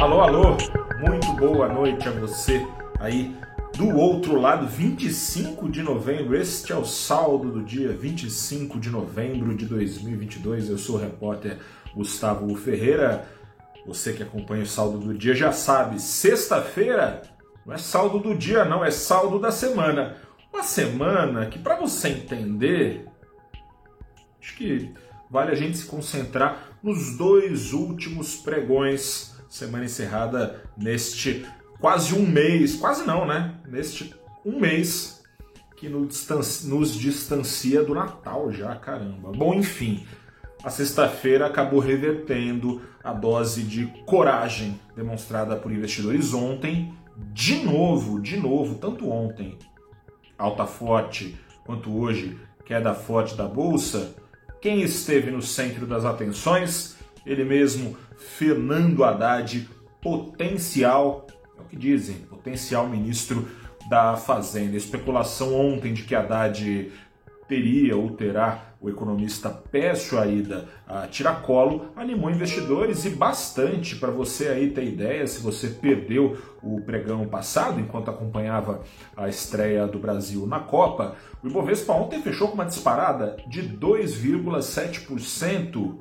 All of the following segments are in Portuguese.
Alô, alô, muito boa noite a você aí do outro lado, 25 de novembro. Este é o saldo do dia 25 de novembro de 2022. Eu sou o repórter Gustavo Ferreira. Você que acompanha o saldo do dia já sabe, sexta-feira não é saldo do dia, não, é saldo da semana. Uma semana que, para você entender, acho que vale a gente se concentrar nos dois últimos pregões semana encerrada neste quase um mês, quase não, né? Neste um mês que nos distancia do Natal já, caramba. Bom, enfim, a sexta-feira acabou revertendo a dose de coragem demonstrada por investidores ontem, de novo, de novo, tanto ontem, alta forte, quanto hoje, queda forte da bolsa. Quem esteve no centro das atenções? Ele mesmo, Fernando Haddad, potencial, é o que dizem, potencial ministro da Fazenda. Especulação ontem de que Haddad teria ou terá o economista Pécio Aida a tiracolo, animou investidores e bastante para você aí ter ideia, se você perdeu o pregão passado enquanto acompanhava a estreia do Brasil na Copa, o Ibovespa ontem fechou com uma disparada de 2,7%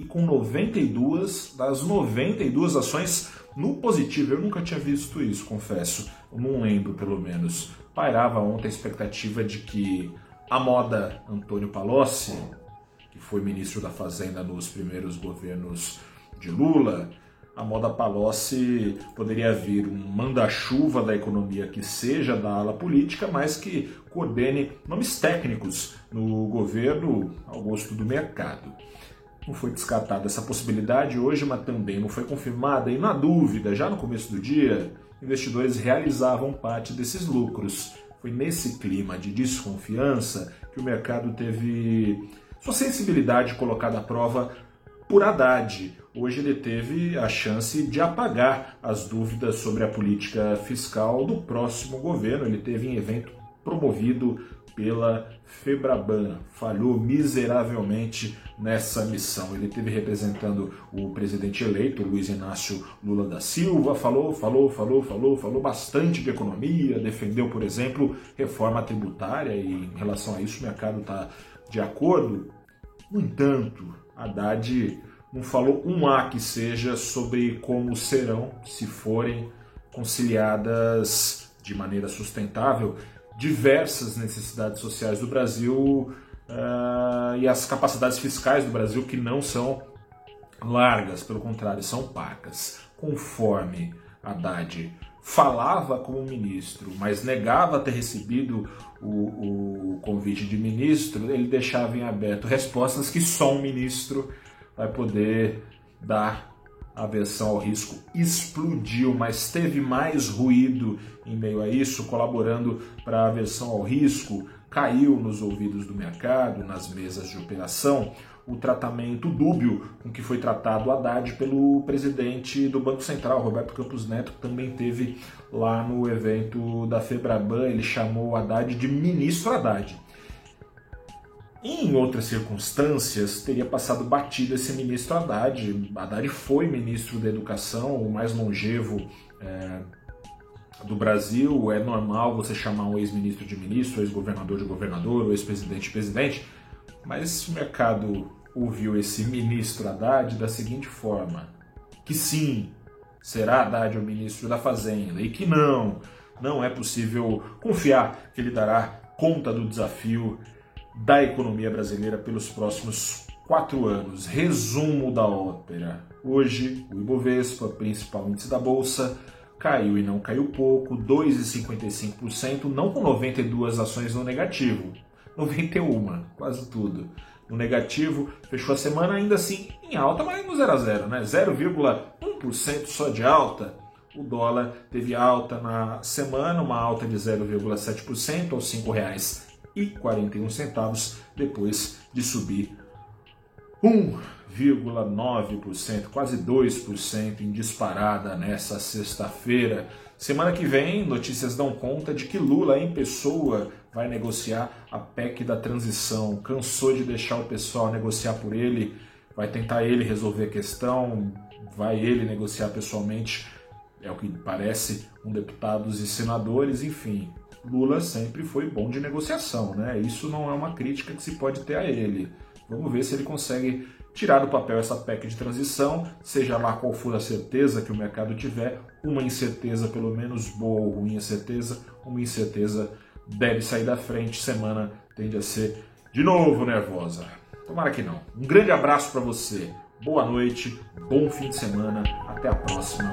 e com 92 das 92 ações no positivo. Eu nunca tinha visto isso, confesso. Não lembro, pelo menos. Pairava ontem a expectativa de que a moda Antônio Palocci, que foi ministro da Fazenda nos primeiros governos de Lula, a moda Palocci poderia vir um manda-chuva da economia que seja da ala política, mas que coordene nomes técnicos no governo ao gosto do mercado. Não foi descartada essa possibilidade hoje, mas também não foi confirmada, e na dúvida, já no começo do dia, investidores realizavam parte desses lucros. Foi nesse clima de desconfiança que o mercado teve sua sensibilidade colocada à prova por Haddad. Hoje ele teve a chance de apagar as dúvidas sobre a política fiscal do próximo governo. Ele teve em evento promovido pela Febraban. Falhou miseravelmente nessa missão. Ele teve representando o presidente eleito, Luiz Inácio Lula da Silva, falou, falou, falou, falou, falou bastante de economia, defendeu, por exemplo, reforma tributária e em relação a isso o mercado está de acordo. No entanto, Haddad não falou um A que seja sobre como serão, se forem conciliadas de maneira sustentável diversas necessidades sociais do Brasil uh, e as capacidades fiscais do Brasil que não são largas, pelo contrário, são pacas. Conforme Haddad falava como ministro, mas negava ter recebido o, o, convite de ministro, ele deixava em aberto respostas que só um ministro vai poder dar a aversão ao risco explodiu, mas teve mais ruído em meio a isso, colaborando para a aversão ao risco, caiu nos ouvidos do mercado, nas mesas de operação, o tratamento dúbio com que foi tratado o Haddad pelo presidente do Banco Central, Roberto Campos Neto, que também teve lá no evento da Febraban, ele chamou o Haddad de ministro Haddad. Em outras circunstâncias, teria passado batido esse ministro Haddad. Haddad foi ministro da Educação, o mais longevo é, do Brasil. É normal você chamar um ex-ministro de ministro, ex-governador de governador, ex-presidente de presidente. Mas o mercado ouviu esse ministro Haddad da seguinte forma: que sim, será Haddad o ministro da Fazenda, e que não, não é possível confiar que ele dará conta do desafio da economia brasileira pelos próximos quatro anos. Resumo da ópera. Hoje, o Ibovespa, principal índice da Bolsa, caiu e não caiu pouco, 2,55%, não com 92 ações no negativo, 91, quase tudo. No negativo, fechou a semana ainda assim em alta, mas no 0 a 0, né? 0,1% só de alta. O dólar teve alta na semana, uma alta de 0,7% aos R$ 5,00 e 41 centavos depois de subir 1,9%, quase 2% em disparada nessa sexta-feira. Semana que vem, notícias dão conta de que Lula em pessoa vai negociar a PEC da transição. Cansou de deixar o pessoal negociar por ele, vai tentar ele resolver a questão, vai ele negociar pessoalmente, é o que parece, com deputados e senadores, enfim. Lula sempre foi bom de negociação, né? Isso não é uma crítica que se pode ter a ele. Vamos ver se ele consegue tirar do papel essa PEC de transição, seja lá qual for a certeza que o mercado tiver, uma incerteza pelo menos boa ou ruim a certeza, uma incerteza deve sair da frente, semana tende a ser de novo nervosa. Tomara que não. Um grande abraço para você. Boa noite, bom fim de semana, até a próxima.